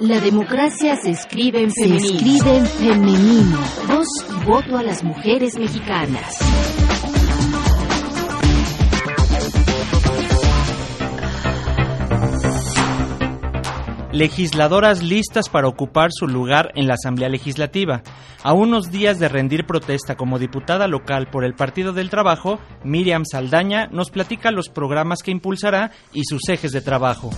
La democracia se escribe en Se femenino. escribe en femenino. Voz y voto a las mujeres mexicanas. Legisladoras listas para ocupar su lugar en la Asamblea Legislativa. A unos días de rendir protesta como diputada local por el Partido del Trabajo, Miriam Saldaña nos platica los programas que impulsará y sus ejes de trabajo.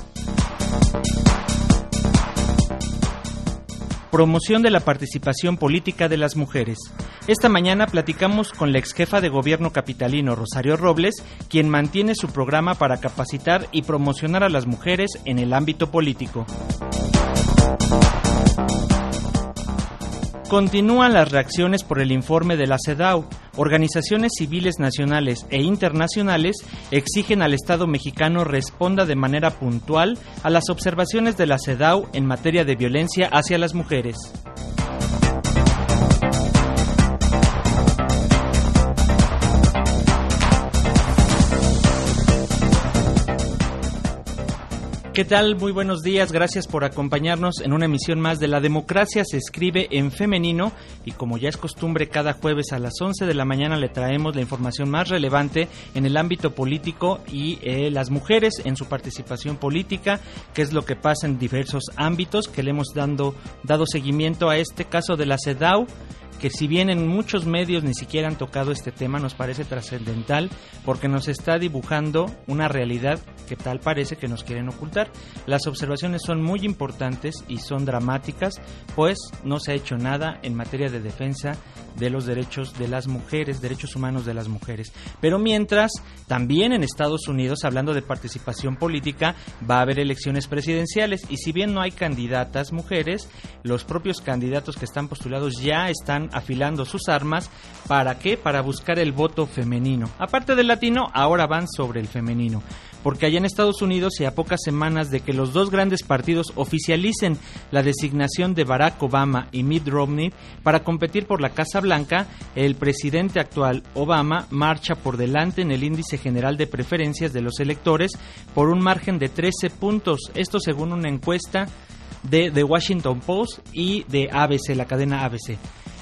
Promoción de la participación política de las mujeres. Esta mañana platicamos con la ex jefa de gobierno capitalino Rosario Robles, quien mantiene su programa para capacitar y promocionar a las mujeres en el ámbito político. Continúan las reacciones por el informe de la CEDAW. Organizaciones civiles nacionales e internacionales exigen al Estado mexicano responda de manera puntual a las observaciones de la CEDAW en materia de violencia hacia las mujeres. ¿Qué tal? Muy buenos días, gracias por acompañarnos en una emisión más de La Democracia se escribe en femenino. Y como ya es costumbre cada jueves a las 11 de la mañana le traemos la información más relevante en el ámbito político y eh, las mujeres en su participación política, qué es lo que pasa en diversos ámbitos que le hemos dando, dado seguimiento a este caso de la CEDAW que si bien en muchos medios ni siquiera han tocado este tema, nos parece trascendental porque nos está dibujando una realidad que tal parece que nos quieren ocultar. Las observaciones son muy importantes y son dramáticas, pues no se ha hecho nada en materia de defensa de los derechos de las mujeres, derechos humanos de las mujeres. Pero mientras, también en Estados Unidos, hablando de participación política, va a haber elecciones presidenciales y si bien no hay candidatas mujeres, los propios candidatos que están postulados ya están afilando sus armas. ¿Para qué? Para buscar el voto femenino. Aparte del latino, ahora van sobre el femenino. Porque allá en Estados Unidos y a pocas semanas de que los dos grandes partidos oficialicen la designación de Barack Obama y Mitt Romney para competir por la Casa Blanca, el presidente actual Obama marcha por delante en el índice general de preferencias de los electores por un margen de 13 puntos. Esto según una encuesta de The Washington Post y de ABC, la cadena ABC.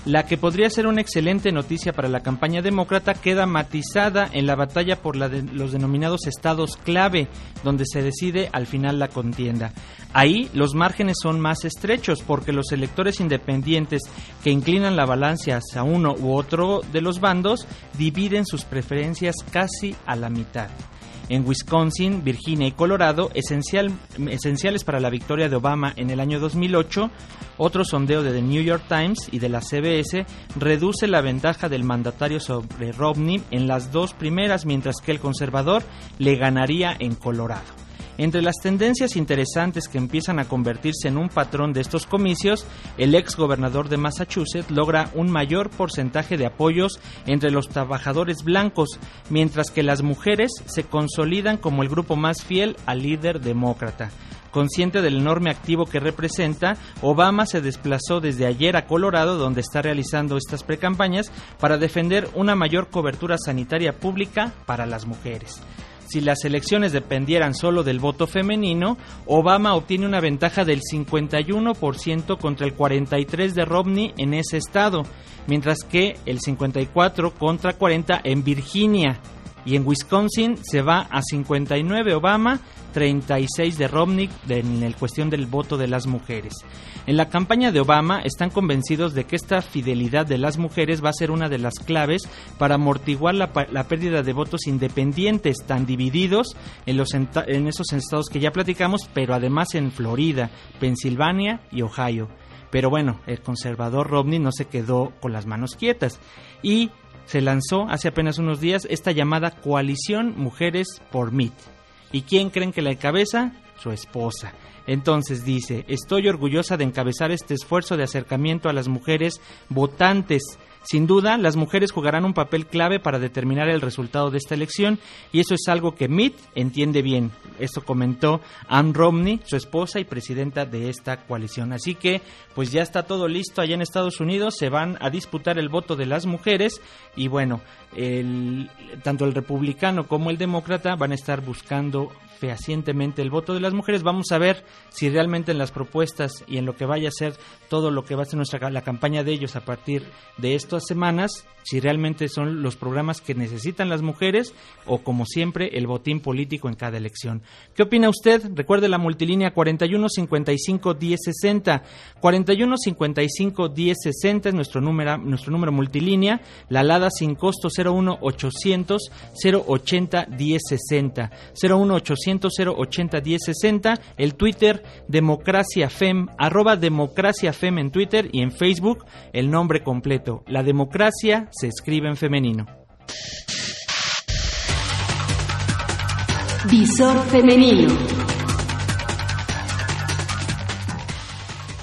La que podría ser una excelente noticia para la campaña demócrata queda matizada en la batalla por los denominados estados clave, donde se decide al final la contienda. Ahí los márgenes son más estrechos porque los electores independientes que inclinan la balanza hacia uno u otro de los bandos dividen sus preferencias casi a la mitad en Wisconsin, Virginia y Colorado, esencial, esenciales para la victoria de Obama en el año 2008. Otro sondeo de The New York Times y de la CBS reduce la ventaja del mandatario sobre Romney en las dos primeras, mientras que el conservador le ganaría en Colorado. Entre las tendencias interesantes que empiezan a convertirse en un patrón de estos comicios, el ex gobernador de Massachusetts logra un mayor porcentaje de apoyos entre los trabajadores blancos, mientras que las mujeres se consolidan como el grupo más fiel al líder demócrata. Consciente del enorme activo que representa, Obama se desplazó desde ayer a Colorado, donde está realizando estas precampañas, para defender una mayor cobertura sanitaria pública para las mujeres si las elecciones dependieran solo del voto femenino, Obama obtiene una ventaja del 51% contra el 43% de Romney en ese estado, mientras que el 54% contra 40% en Virginia. Y en Wisconsin se va a 59 Obama, 36 de Romney en la cuestión del voto de las mujeres. En la campaña de Obama están convencidos de que esta fidelidad de las mujeres va a ser una de las claves para amortiguar la, pérdida de votos independientes tan divididos en, los, en esos estados que ya platicamos, pero además en Florida, Pensilvania y Ohio. Pero bueno, el conservador Romney no se quedó con las manos quietas y se lanzó hace apenas unos días esta llamada Coalición Mujeres por MIT. ¿Y quién creen que la encabeza? Su esposa. Entonces dice, estoy orgullosa de encabezar este esfuerzo de acercamiento a las mujeres votantes. Sin duda, las mujeres jugarán un papel clave para determinar el resultado de esta elección y eso es algo que Mitt entiende bien. Esto comentó Ann Romney, su esposa y presidenta de esta coalición. Así que, pues ya está todo listo allá en Estados Unidos, se van a disputar el voto de las mujeres y bueno, el, tanto el republicano como el demócrata van a estar buscando fehacientemente el voto de las mujeres. Vamos a ver si realmente en las propuestas y en lo que vaya a ser todo lo que va a ser nuestra la campaña de ellos a partir de estas semanas, si realmente son los programas que necesitan las mujeres o como siempre el botín político en cada elección. ¿Qué opina usted? Recuerde la multilínea 41 55 10 60. 41 55 10 60 es nuestro número nuestro número multilínea, la alada sin costo 01 800 080 10 60. 01 800 080 10 60, el Twitter Democracia Fem, arroba Democracia Fem en Twitter y en Facebook el nombre completo. La democracia se escribe en femenino. Visor femenino.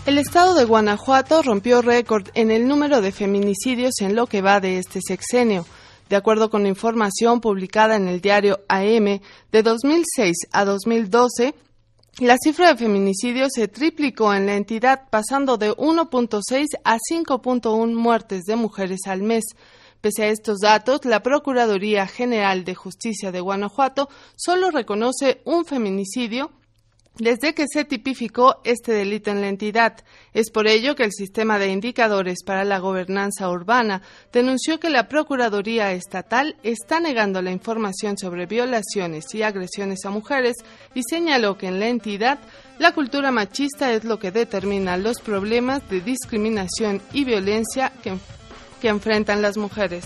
El estado de Guanajuato rompió récord en el número de feminicidios en lo que va de este sexenio. De acuerdo con información publicada en el diario AM, de 2006 a 2012, la cifra de feminicidios se triplicó en la entidad, pasando de 1.6 a 5.1 muertes de mujeres al mes. Pese a estos datos, la Procuraduría General de Justicia de Guanajuato solo reconoce un feminicidio desde que se tipificó este delito en la entidad. Es por ello que el sistema de indicadores para la gobernanza urbana denunció que la Procuraduría Estatal está negando la información sobre violaciones y agresiones a mujeres y señaló que en la entidad la cultura machista es lo que determina los problemas de discriminación y violencia que, enfrentan las mujeres.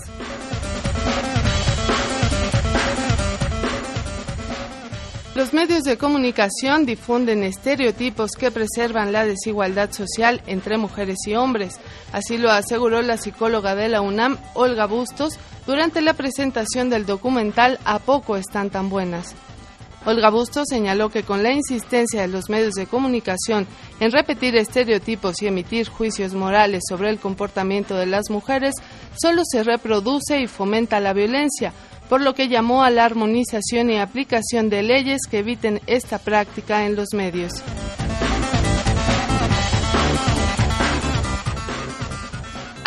Los medios de comunicación difunden estereotipos que preservan la desigualdad social entre mujeres y hombres. Así lo aseguró la psicóloga de la UNAM, Olga Bustos, durante la presentación del documental A poco están tan buenas. Olga Bustos señaló que con la insistencia de los medios de comunicación en repetir estereotipos y emitir juicios morales sobre el comportamiento de las mujeres, solo se reproduce y fomenta la violencia, por lo que llamó a la armonización y aplicación de leyes que eviten esta práctica en los medios.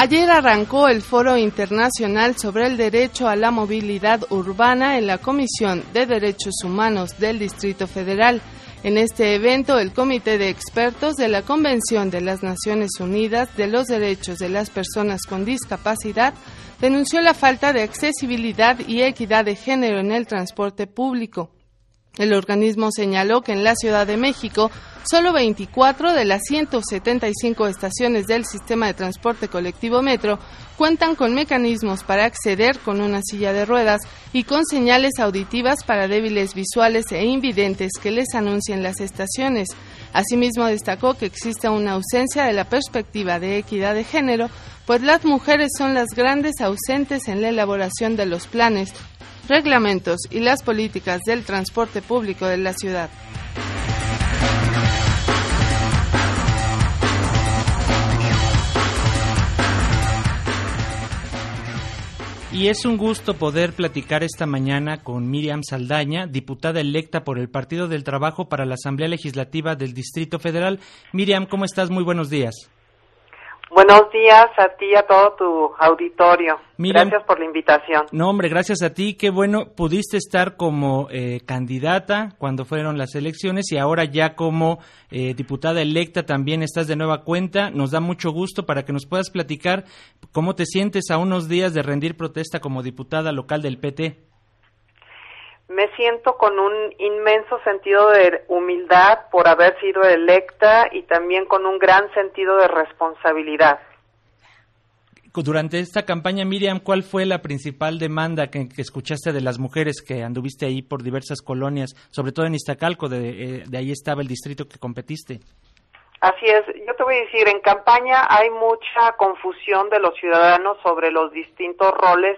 Ayer arrancó el Foro Internacional sobre el Derecho a la Movilidad Urbana en la Comisión de Derechos Humanos del Distrito Federal. En este evento, el Comité de Expertos de la Convención de las Naciones Unidas de los Derechos de las Personas con Discapacidad denunció la falta de accesibilidad y equidad de género en el transporte público. El organismo señaló que en la Ciudad de México solo 24 de las 175 estaciones del sistema de transporte colectivo Metro cuentan con mecanismos para acceder con una silla de ruedas y con señales auditivas para débiles visuales e invidentes que les anuncien las estaciones. Asimismo, destacó que existe una ausencia de la perspectiva de equidad de género, pues las mujeres son las grandes ausentes en la elaboración de los planes, reglamentos y las políticas del transporte público de la ciudad. Y es un gusto poder platicar esta mañana con Miriam Saldaña, diputada electa por el Partido del Trabajo para la Asamblea Legislativa del Distrito Federal. Miriam, ¿cómo estás? Muy buenos días. Buenos días a ti y a todo tu auditorio. gracias por la invitación. No, hombre, gracias a ti. Qué bueno, pudiste estar como eh, candidata cuando fueron las elecciones y ahora ya como eh, diputada electa también estás de nueva cuenta. Nos da mucho gusto para que nos puedas platicar cómo te sientes a unos días de rendir protesta como diputada local del PT me siento con un inmenso sentido de humildad por haber sido electa y también con un gran sentido de responsabilidad. Durante esta campaña, Miriam, ¿cuál fue la principal demanda que, escuchaste de las mujeres que anduviste ahí por diversas colonias, sobre todo en Iztacalco, de, eh, de ahí estaba el distrito que competiste? Así es, yo te voy a decir, en campaña hay mucha confusión de los ciudadanos sobre los distintos roles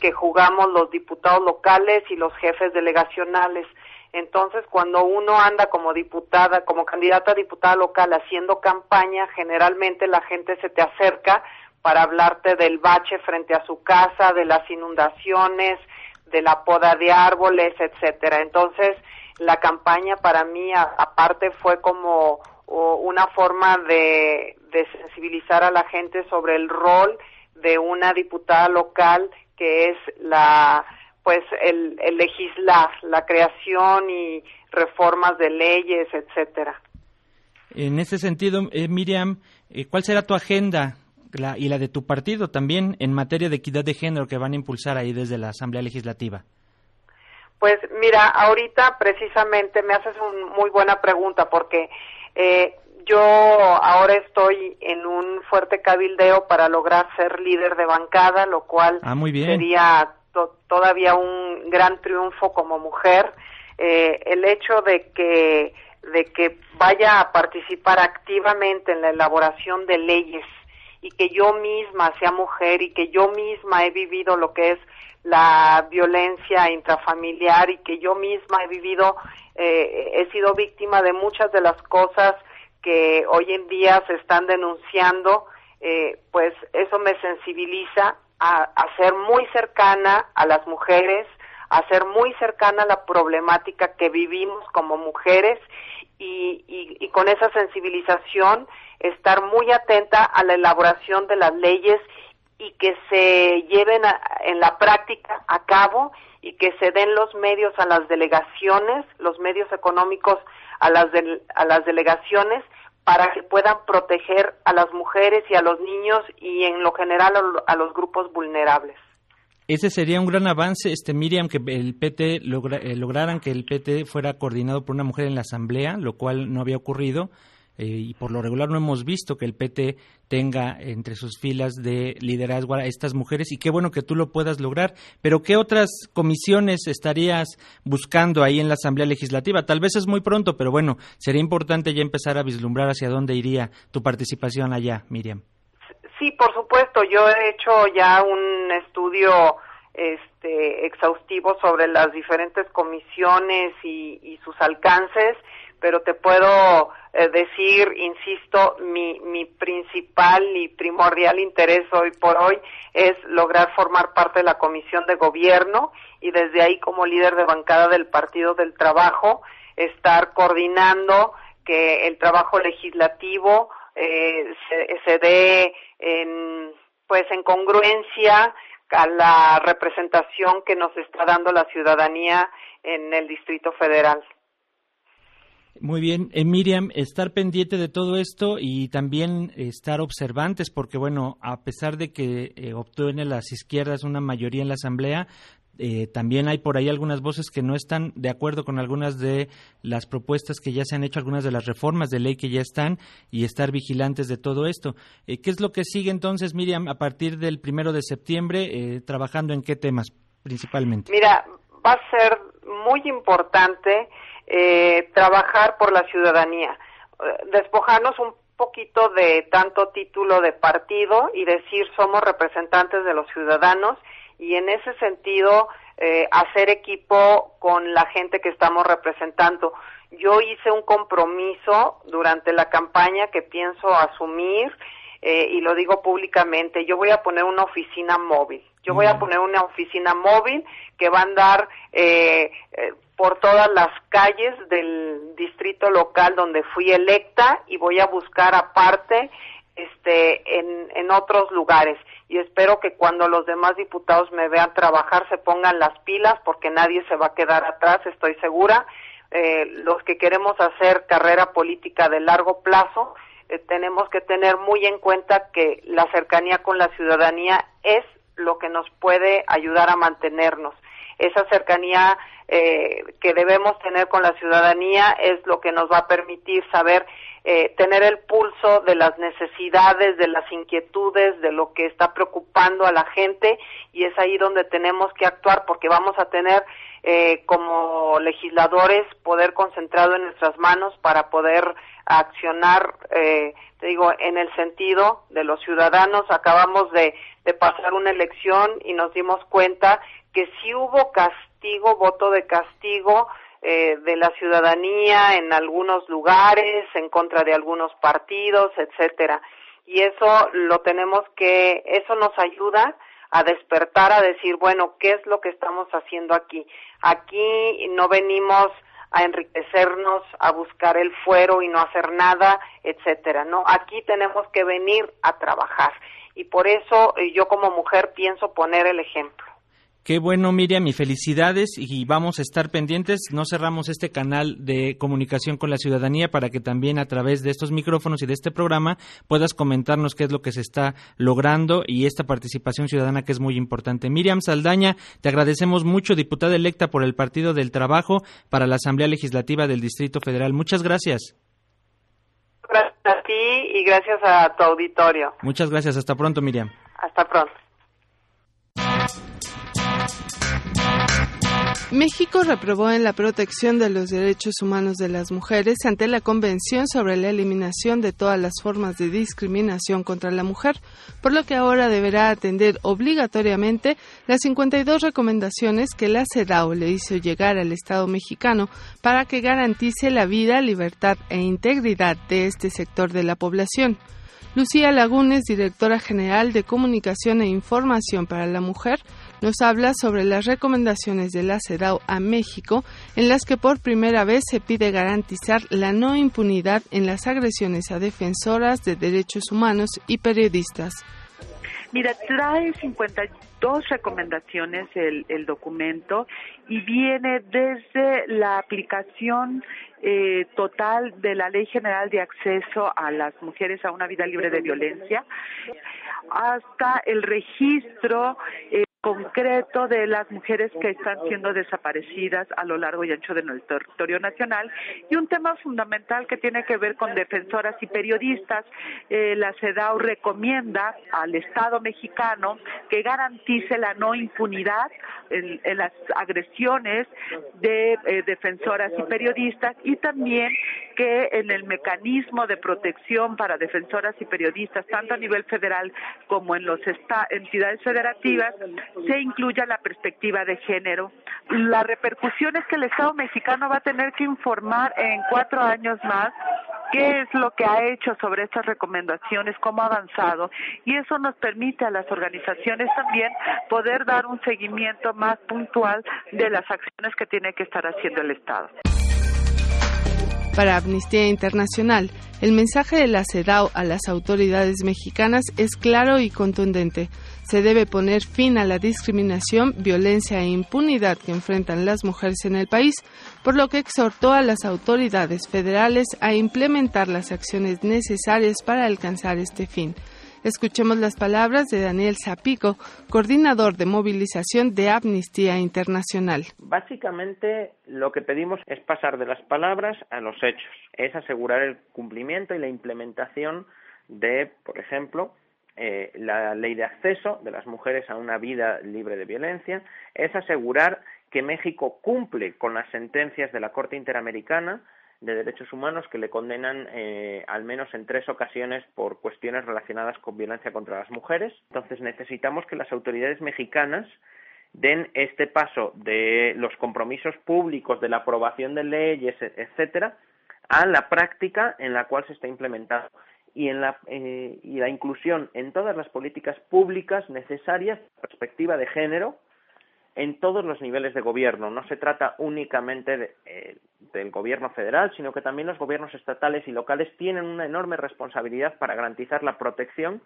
que jugamos los diputados locales y los jefes delegacionales. Entonces, cuando uno anda como diputada, como candidata a diputada local haciendo campaña, generalmente la gente se te acerca para hablarte del bache frente a su casa, de las inundaciones, de la poda de árboles, etcétera. Entonces, la campaña para mí aparte fue como una forma de, sensibilizar a la gente sobre el rol de una diputada local que es la pues el, legislar, la creación y reformas de leyes, etcétera. En ese sentido, eh, Miriam, eh, ¿cuál será tu agenda y la de tu partido también en materia de equidad de género que van a impulsar ahí desde la Asamblea Legislativa? Pues mira, ahorita precisamente me haces una muy buena pregunta porque eh, yo ahora estoy en un fuerte cabildeo para lograr ser líder de bancada, lo cual ah, sería todavía un gran triunfo como mujer. Eh, el hecho de que de que vaya a participar activamente en la elaboración de leyes y que yo misma sea mujer y que yo misma he vivido lo que es la violencia intrafamiliar y que yo misma he vivido, eh, he sido víctima de muchas de las cosas que hoy en día se están denunciando, eh, pues eso me sensibiliza a, a, ser muy cercana a las mujeres, a ser muy cercana a la problemática que vivimos como mujeres y, y, y con esa sensibilización estar muy atenta a la elaboración de las leyes y que se lleven en la práctica a cabo y que se den los medios a las delegaciones, los medios económicos a las, a las delegaciones para que puedan proteger a las mujeres y a los niños y en lo general a, los grupos vulnerables. Ese sería un gran avance, este Miriam, que el PT logra, eh, lograran que el PT fuera coordinado por una mujer en la Asamblea, lo cual no había ocurrido. Eh, y por lo regular no hemos visto que el PT tenga entre sus filas de liderazgo a estas mujeres y qué bueno que tú lo puedas lograr. Pero ¿qué otras comisiones estarías buscando ahí en la Asamblea Legislativa? Tal vez es muy pronto, pero bueno, sería importante ya empezar a vislumbrar hacia dónde iría tu participación allá, Miriam. Sí, por supuesto. Yo he hecho ya un estudio este, exhaustivo sobre las diferentes comisiones y sus alcances pero te puedo eh, decir, insisto, mi, mi principal y primordial interés hoy por hoy es lograr formar parte de la Comisión de Gobierno y desde ahí como líder de bancada del Partido del Trabajo estar coordinando que el trabajo legislativo eh, se, se dé en, pues en congruencia a la representación que nos está dando la ciudadanía en el Distrito Federal. Muy bien, eh, Miriam, estar pendiente de todo esto y también estar observantes, porque bueno, a pesar de que eh, obtiene las izquierdas una mayoría en la Asamblea, eh, también hay por ahí algunas voces que no están de acuerdo con algunas de las propuestas que ya se han hecho, algunas de las reformas de ley que ya están y estar vigilantes de todo esto. Eh, ¿Qué es lo que sigue entonces, Miriam, a partir del primero de septiembre, trabajando en qué temas principalmente? Mira, va a ser muy importante eh, trabajar por la ciudadanía, eh, despojarnos un poquito de tanto título de partido y decir somos representantes de los ciudadanos y en ese sentido eh, hacer equipo con la gente que estamos representando. Yo hice un compromiso durante la campaña que pienso asumir eh, y lo digo públicamente, yo voy a poner una oficina móvil. Yo voy a poner una oficina móvil que va a andar eh, eh, por todas las calles del distrito local donde fui electa y voy a buscar aparte este en, en otros lugares y espero que cuando los demás diputados me vean trabajar se pongan las pilas porque nadie se va a quedar atrás, estoy segura. los que queremos hacer carrera política de largo plazo eh, tenemos que tener muy en cuenta que la cercanía con la ciudadanía es lo que nos puede ayudar a mantenernos. Esa cercanía eh, que debemos tener con la ciudadanía es lo que nos va a permitir saber eh, tener el pulso de las necesidades, de las inquietudes, de lo que está preocupando a la gente y es ahí donde tenemos que actuar porque vamos a tener eh, como legisladores poder concentrado en nuestras manos para poder accionar, eh, te digo, en el sentido de los ciudadanos. Acabamos de, de pasar una elección y nos dimos cuenta que sí hubo castigo, voto de castigo, eh, de la ciudadanía en algunos lugares, en contra de algunos partidos, etcétera. y eso lo tenemos que, eso nos ayuda a despertar, a decir, bueno, ¿qué es lo que estamos haciendo aquí? Aquí no venimos a enriquecernos, a buscar el fuero y no hacer nada, etcétera, ¿no? Aquí tenemos que venir a trabajar y por eso eh, yo como mujer pienso poner el ejemplo. Qué bueno, Miriam, y felicidades y vamos a estar pendientes. No cerramos este canal de comunicación con la ciudadanía para que también a través de estos micrófonos y de este programa puedas comentarnos qué es lo que se está logrando y esta participación ciudadana que es muy importante. Miriam Saldaña, te agradecemos mucho, diputada electa por el Partido del Trabajo para la Asamblea Legislativa del Distrito Federal. Muchas gracias. Gracias a ti y gracias a tu auditorio. Muchas gracias. Hasta pronto, Miriam. Hasta pronto. México reprobó en la protección de los derechos humanos de las mujeres ante la Convención sobre la eliminación de todas las formas de discriminación contra la mujer, por lo que ahora deberá atender obligatoriamente las 52 recomendaciones que la CEDAW le hizo llegar al Estado mexicano para que garantice la vida, libertad e integridad de este sector de la población. Lucía Lagunes, directora general de Comunicación e Información para la Mujer, nos habla sobre las recomendaciones de la CEDAW a México, en las que por primera vez se pide garantizar la no impunidad en las agresiones a defensoras de derechos humanos y periodistas. Mira, trae 52 recomendaciones el, el documento y viene desde la aplicación eh, total de la Ley General de Acceso a las Mujeres a una Vida Libre de Violencia hasta el registro eh, concreto de las mujeres que están siendo desaparecidas a lo largo y ancho de nuestro territorio nacional y un tema fundamental que tiene que ver con defensoras y periodistas. Eh, la CEDAW recomienda al Estado mexicano que garantice la no impunidad en, las agresiones de eh, defensoras y periodistas y también que en el mecanismo de protección para defensoras y periodistas, tanto a nivel federal como en las entidades federativas, se incluya la perspectiva de género. La repercusión es que el Estado mexicano va a tener que informar en cuatro años más qué es lo que ha hecho sobre estas recomendaciones, cómo ha avanzado, y eso nos permite a las organizaciones también poder dar un seguimiento más puntual de las acciones que tiene que estar haciendo el Estado. Para Amnistía Internacional, el mensaje de la CEDAW a las autoridades mexicanas es claro y contundente. Se debe poner fin a la discriminación, violencia e impunidad que enfrentan las mujeres en el país, por lo que exhortó a las autoridades federales a implementar las acciones necesarias para alcanzar este fin. Escuchemos las palabras de Daniel Zapico, coordinador de movilización de Amnistía Internacional. Básicamente lo que pedimos es pasar de las palabras a los hechos, es asegurar el cumplimiento y la implementación de, por ejemplo, eh, la ley de acceso de las mujeres a una vida libre de violencia, es asegurar que México cumple con las sentencias de la Corte Interamericana de Derechos Humanos que le condenan eh, al menos en tres ocasiones por cuestiones relacionadas con violencia contra las mujeres. Entonces necesitamos que las autoridades mexicanas den este paso de los compromisos públicos, de la aprobación de leyes, etcétera, a la práctica en la cual se está implementando y en la, eh, y la inclusión en todas las políticas públicas necesarias, perspectiva de género, en todos los niveles de gobierno. No se trata únicamente eh, del gobierno federal, sino que también los gobiernos estatales y locales tienen una enorme responsabilidad para garantizar la protección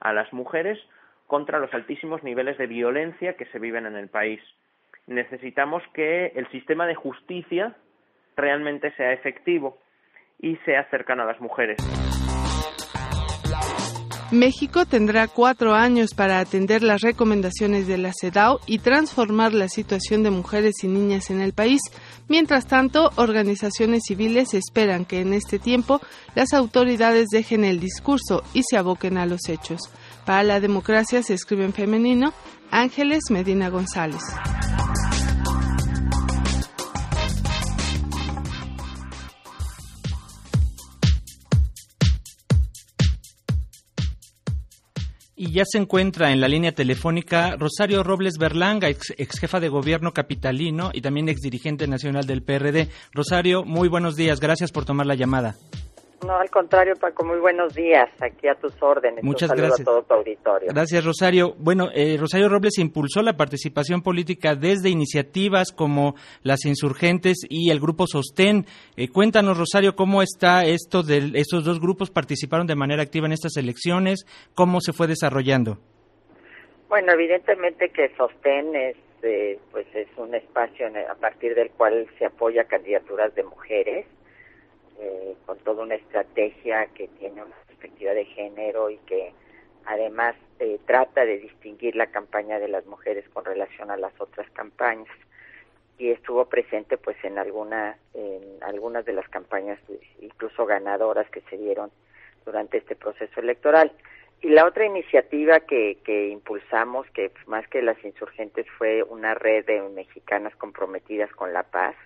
a las mujeres contra los altísimos niveles de violencia que se viven en el país. Necesitamos que el sistema de justicia realmente sea efectivo y sea cercano a las mujeres. México tendrá cuatro años para atender las recomendaciones de la CEDAW y transformar la situación de mujeres y niñas en el país. Mientras tanto, organizaciones civiles esperan que en este tiempo las autoridades dejen el discurso y se aboquen a los hechos. Para la democracia se escribe en femenino Ángeles Medina González. Y ya se encuentra en la línea telefónica Rosario Robles Berlanga, ex, jefa de gobierno capitalino y también ex dirigente nacional del PRD. Rosario, muy buenos días, gracias por tomar la llamada. No, al contrario, Paco, muy buenos días. Aquí a tus órdenes. Muchas gracias. a todo tu auditorio. Gracias, Rosario. Bueno, eh, Rosario Robles impulsó la participación política desde iniciativas como las insurgentes y el grupo Sostén. Eh, cuéntanos, Rosario, cómo está esto de estos dos grupos participaron de manera activa en estas elecciones, cómo se fue desarrollando. Bueno, evidentemente que Sostén es, eh, pues es un espacio a partir del cual se apoya candidaturas de mujeres eh, con toda una estrategia que tiene una perspectiva de género y que además eh, trata de distinguir la campaña de las mujeres con relación a las otras campañas. Y estuvo presente pues en algunas en algunas de las campañas incluso ganadoras que se dieron durante este proceso electoral. Y la otra iniciativa que, que impulsamos que más que las insurgentes fue una red de mexicanas comprometidas con la paz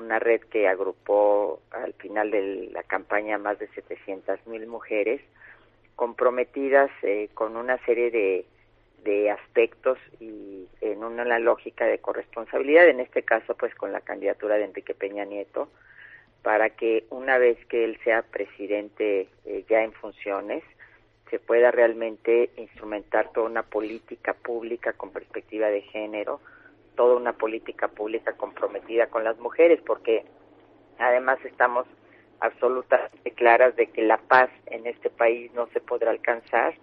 una red que agrupó al final de la campaña más de 700 mil mujeres comprometidas eh, con una serie de, de aspectos y en una lógica de corresponsabilidad, en este caso pues con la candidatura de Enrique Peña Nieto, para que una vez que él sea presidente eh, ya en funciones, se pueda realmente instrumentar toda una política pública con perspectiva de género, toda una política pública comprometida con las mujeres, porque además estamos absolutamente claras de que la paz en este país no se podrá alcanzar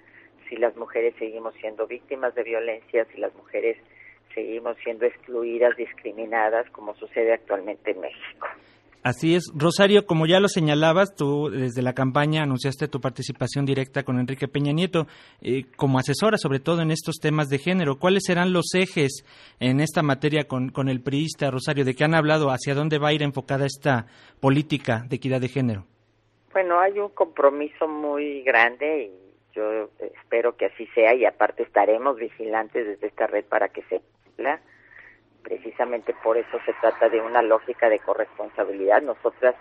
si las mujeres seguimos siendo víctimas de violencia, si las mujeres seguimos siendo excluidas, discriminadas, como sucede actualmente en México. Así es. Rosario, como ya lo señalabas, tú desde la campaña anunciaste tu participación directa con Enrique Peña Nieto eh, como asesora, sobre todo en estos temas de género. ¿Cuáles serán los ejes en esta materia con, con el priista, Rosario? ¿De qué han hablado? ¿Hacia dónde va a ir enfocada esta política de equidad de género? Bueno, hay un compromiso muy grande y yo espero que así sea y aparte estaremos vigilantes desde esta red para que se cumpla precisamente por eso se trata de una lógica de corresponsabilidad. Nosotras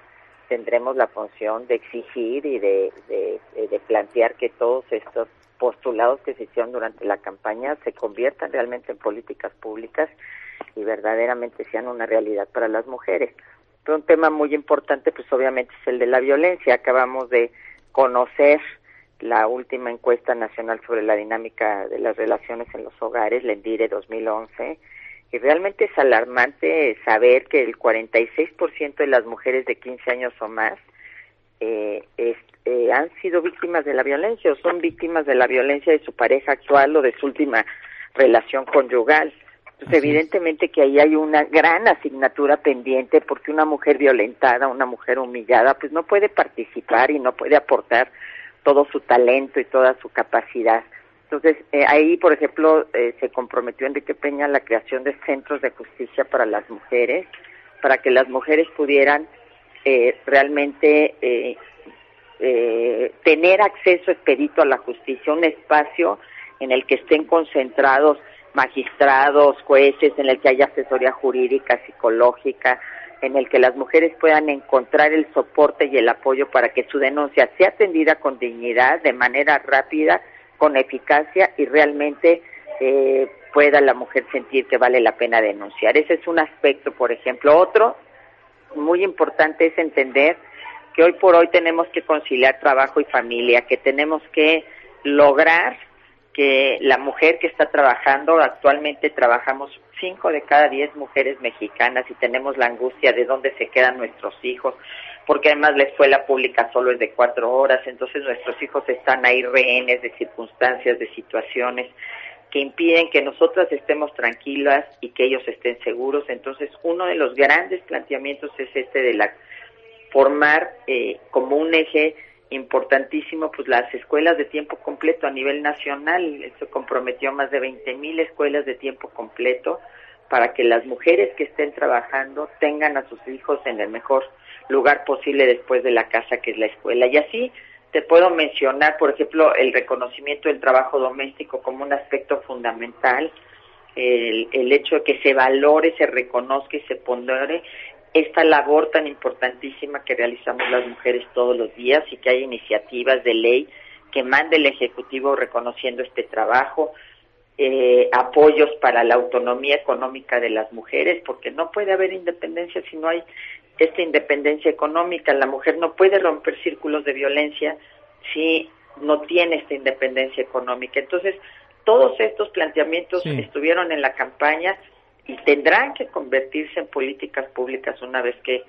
tendremos la función de exigir y de, de, plantear que todos estos postulados que se hicieron durante la campaña se conviertan realmente en políticas públicas y verdaderamente sean una realidad para las mujeres. Pero un tema muy importante, pues obviamente es el de la violencia. Acabamos de conocer la última encuesta nacional sobre la dinámica de las relaciones en los hogares, la ENDIRE 2011, y realmente es alarmante saber que el 46% de las mujeres de 15 años o más eh, eh, han sido víctimas de la violencia o son víctimas de la violencia de su pareja actual o de su última relación conyugal. Entonces, evidentemente que ahí hay una gran asignatura pendiente porque una mujer violentada, una mujer humillada, pues no puede participar y no puede aportar todo su talento y toda su capacidad. Entonces, eh, ahí, por ejemplo, eh, se comprometió Enrique Peña la creación de centros de justicia para las mujeres, para que las mujeres pudieran eh, realmente tener acceso expedito a la justicia, un espacio en el que estén concentrados magistrados, jueces, en el que haya asesoría jurídica, psicológica, en el que las mujeres puedan encontrar el soporte y el apoyo para que su denuncia sea atendida con dignidad, de manera rápida con eficacia y realmente eh, pueda la mujer sentir que vale la pena denunciar. Ese es un aspecto, por ejemplo. Otro muy importante es entender que hoy por hoy tenemos que conciliar trabajo y familia, que tenemos que lograr que la mujer que está trabajando, actualmente trabajamos cinco de cada diez mujeres mexicanas y tenemos la angustia de dónde se quedan nuestros hijos, porque además la escuela pública solo es de cuatro horas, entonces nuestros hijos están ahí rehenes de circunstancias, de situaciones que impiden que nosotras estemos tranquilas y que ellos estén seguros. Entonces, uno de los grandes planteamientos es este de la formar eh, como un eje importantísimo pues las escuelas de tiempo completo a nivel nacional. Se comprometió más de 20 mil escuelas de tiempo completo para que las mujeres que estén trabajando tengan a sus hijos en el mejor lugar posible después de la casa que es la escuela. Y así te puedo mencionar, por ejemplo, el reconocimiento del trabajo doméstico como un aspecto fundamental, el, el hecho de que se valore, se reconozca y se pondere esta labor tan importantísima que realizamos las mujeres todos los días y que hay iniciativas de ley que mande el Ejecutivo reconociendo este trabajo, eh, apoyos para la autonomía económica de las mujeres, porque no puede haber independencia si no hay esta independencia económica. La mujer no puede romper círculos de violencia si no tiene esta independencia económica. Entonces, todos estos planteamientos estuvieron en la campaña y tendrán que convertirse en políticas públicas una vez que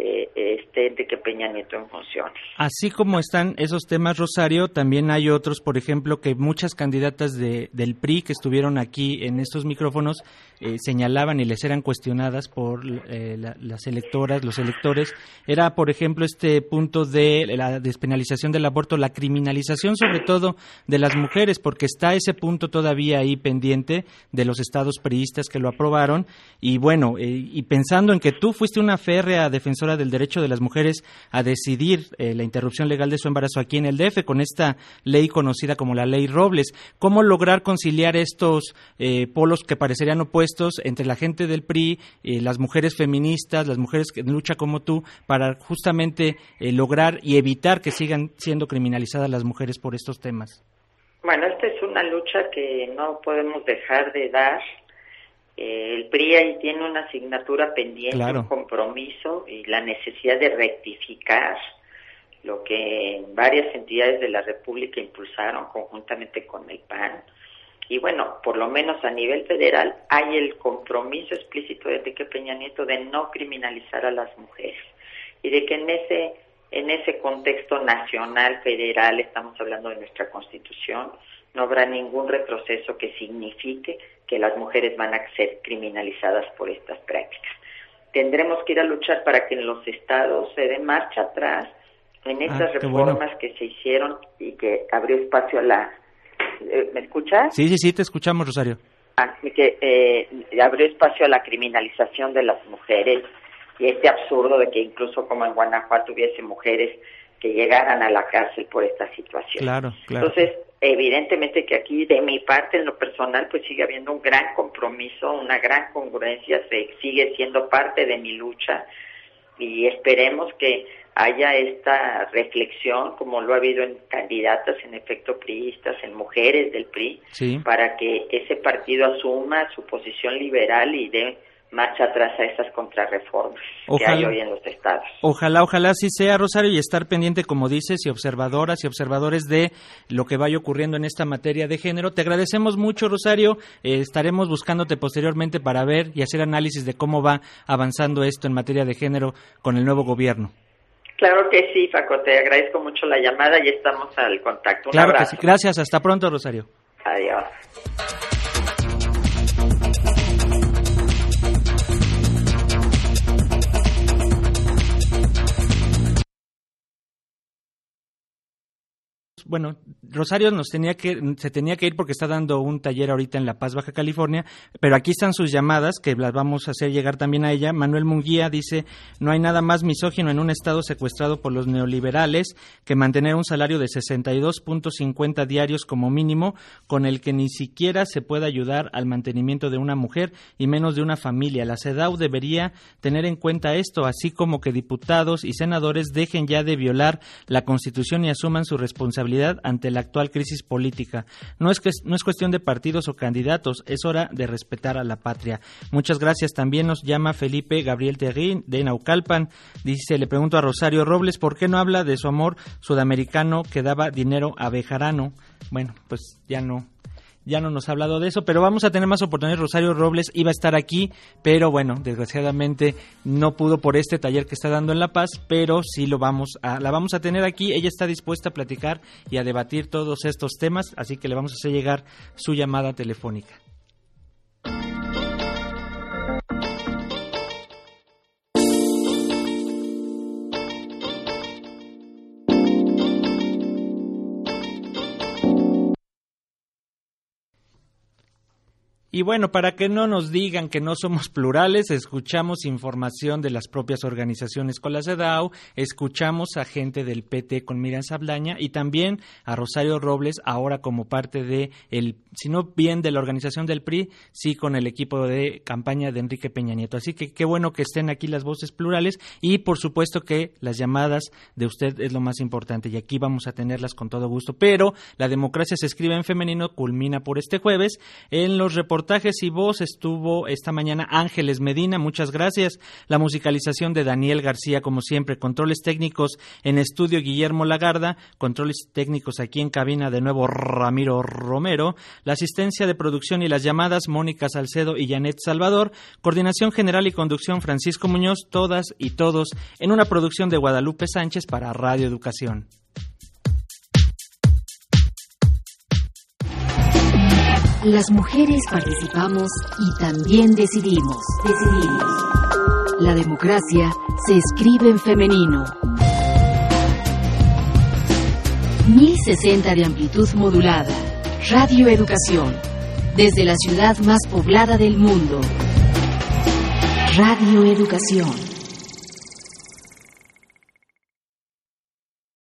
eh, este Enrique Peña Nieto en función. Así como están esos temas, Rosario, también hay otros, por ejemplo, que muchas candidatas de, del PRI que estuvieron aquí en estos micrófonos eh, señalaban y les eran cuestionadas por eh, las electoras, los electores. Era, por ejemplo, este punto de la despenalización del aborto, la criminalización sobre todo de las mujeres, porque está ese punto todavía ahí pendiente de los estados priistas que lo aprobaron. Y bueno, y pensando en que tú fuiste una férrea defensora del derecho de las mujeres a decidir eh, la interrupción legal de su embarazo aquí en el DF con esta ley conocida como la ley Robles. ¿Cómo lograr conciliar estos eh, polos que parecerían opuestos entre la gente del PRI, eh, las mujeres feministas, las mujeres que lucha como tú, para justamente lograr y evitar que sigan siendo criminalizadas las mujeres por estos temas? Bueno, esta es una lucha que no podemos dejar de dar eh, el PRI ahí tiene una asignatura pendiente, un compromiso y la necesidad de rectificar lo que varias entidades de la República impulsaron conjuntamente con el PAN. Y bueno, por lo menos a nivel federal hay el compromiso explícito de Enrique Peña Nieto de no criminalizar a las mujeres y de que en ese en ese contexto nacional federal estamos hablando de nuestra Constitución no habrá ningún retroceso que signifique que las mujeres van a ser criminalizadas por estas prácticas. Tendremos que ir a luchar para que en los estados se dé marcha atrás en estas ah, reformas que se hicieron y que abrió espacio a la... Eh, ¿Me escuchas? Sí, sí, sí, te escuchamos, Rosario. Ah, que eh, abrió espacio a la criminalización de las mujeres y este absurdo de que incluso como en Guanajuato hubiese mujeres que llegaran a la cárcel por esta situación. Claro, claro. Entonces, evidentemente que aquí de mi parte en lo personal pues sigue habiendo un gran compromiso, una gran congruencia, se sigue siendo parte de mi lucha y esperemos que haya esta reflexión como lo ha habido en candidatas en efecto priistas, en mujeres del PRI, para que ese partido asuma su posición liberal y dé marcha atrás a esas contrarreformas que hay hoy en los estados. Ojalá, ojalá sí sea, Rosario, y estar pendiente, como dices, y observadoras y observadores de lo que vaya ocurriendo en esta materia de género. Te agradecemos mucho, Rosario. Eh, estaremos buscándote posteriormente para ver y hacer análisis de cómo va avanzando esto en materia de género con el nuevo gobierno. Claro que sí, Faco, te agradezco mucho la llamada y estamos al contacto. claro Que sí. Gracias, hasta pronto, Rosario. Adiós. Bueno, Rosario nos tenía que, se tenía que ir porque está dando un taller ahorita en La Paz, Baja California, pero aquí están sus llamadas que las vamos a hacer llegar también a ella. Manuel Munguía dice, no hay nada más misógino en un Estado secuestrado por los neoliberales que mantener un salario de 62.50 diarios como mínimo, con el que ni siquiera se puede ayudar al mantenimiento de una mujer y menos de una familia. La CEDAW debería tener en cuenta esto, así como que diputados y senadores dejen ya de violar la Constitución y asuman su ante la actual crisis política. No es, que, no es cuestión de partidos o candidatos, es hora de respetar a la patria. Muchas gracias. También nos llama Felipe Gabriel Terrín de Naucalpan. Dice, le pregunto a Rosario Robles, ¿por qué no habla de su amor sudamericano que daba dinero a Bejarano? Bueno, pues ya no ya no nos ha hablado de eso, pero vamos a tener más oportunidades. Rosario Robles iba a estar aquí, pero bueno, desgraciadamente no pudo por este taller que está dando en La Paz, pero sí lo vamos a, la vamos a tener aquí. Ella está dispuesta a platicar y a debatir todos estos temas, así que le vamos a hacer llegar su llamada telefónica. Y bueno, para que no nos digan que no somos plurales, escuchamos información de las propias organizaciones con la CEDAW, escuchamos a gente del PT con Miriam Sablaña y también a Rosario Robles, ahora como parte de, el, si no bien de la organización del PRI, sí con el equipo de campaña de Enrique Peña Nieto. Así que qué bueno que estén aquí las voces plurales y por supuesto que las llamadas de usted es lo más importante y aquí vamos a tenerlas con todo gusto. Pero la democracia se escribe en femenino, culmina por este jueves en los reportes y voz estuvo esta mañana Ángeles Medina, muchas gracias. La musicalización de Daniel García, como siempre, controles técnicos en estudio Guillermo Lagarda, controles técnicos aquí en cabina de nuevo Ramiro Romero, la asistencia de producción y las llamadas Mónica Salcedo y Janet Salvador, coordinación general y conducción Francisco Muñoz, todas y todos en una producción de Guadalupe Sánchez para Radio Educación. Las mujeres participamos y también decidimos. Decidimos. La democracia se escribe en femenino. 1060 de amplitud modulada. Radio Educación. Desde la ciudad más poblada del mundo. Radio Educación.